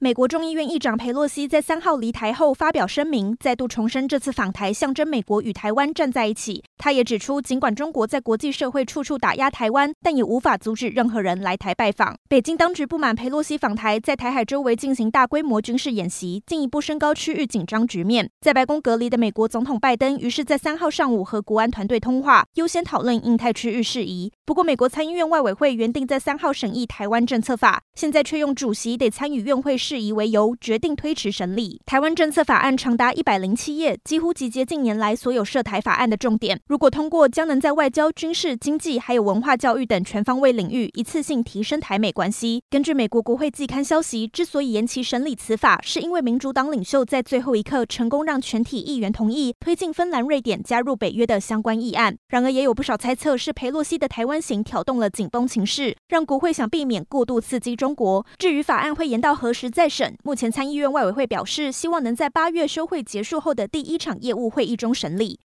美国众议院议长佩洛西在三号离台后发表声明，再度重申这次访台象征美国与台湾站在一起。他也指出，尽管中国在国际社会处处打压台湾，但也无法阻止任何人来台拜访。北京当局不满佩洛西访台，在台海周围进行大规模军事演习，进一步升高区域紧张局面。在白宫隔离的美国总统拜登，于是在三号上午和国安团队通话，优先讨论印太区域事宜。不过，美国参议院外委会原定在三号审议台湾政策法，现在却用主席得参与院会质疑为由，决定推迟审理。台湾政策法案长达一百零七页，几乎集结近年来所有涉台法案的重点。如果通过，将能在外交、军事、经济还有文化教育等全方位领域一次性提升台美关系。根据美国国会季刊消息，之所以延期审理此法，是因为民主党领袖在最后一刻成功让全体议员同意推进芬兰、瑞典加入北约的相关议案。然而，也有不少猜测是裴洛西的台湾行挑动了紧绷情势，让国会想避免过度刺激中国。至于法案会延到何时在审，目前参议院外委会表示，希望能在八月休会结束后的第一场业务会议中审理。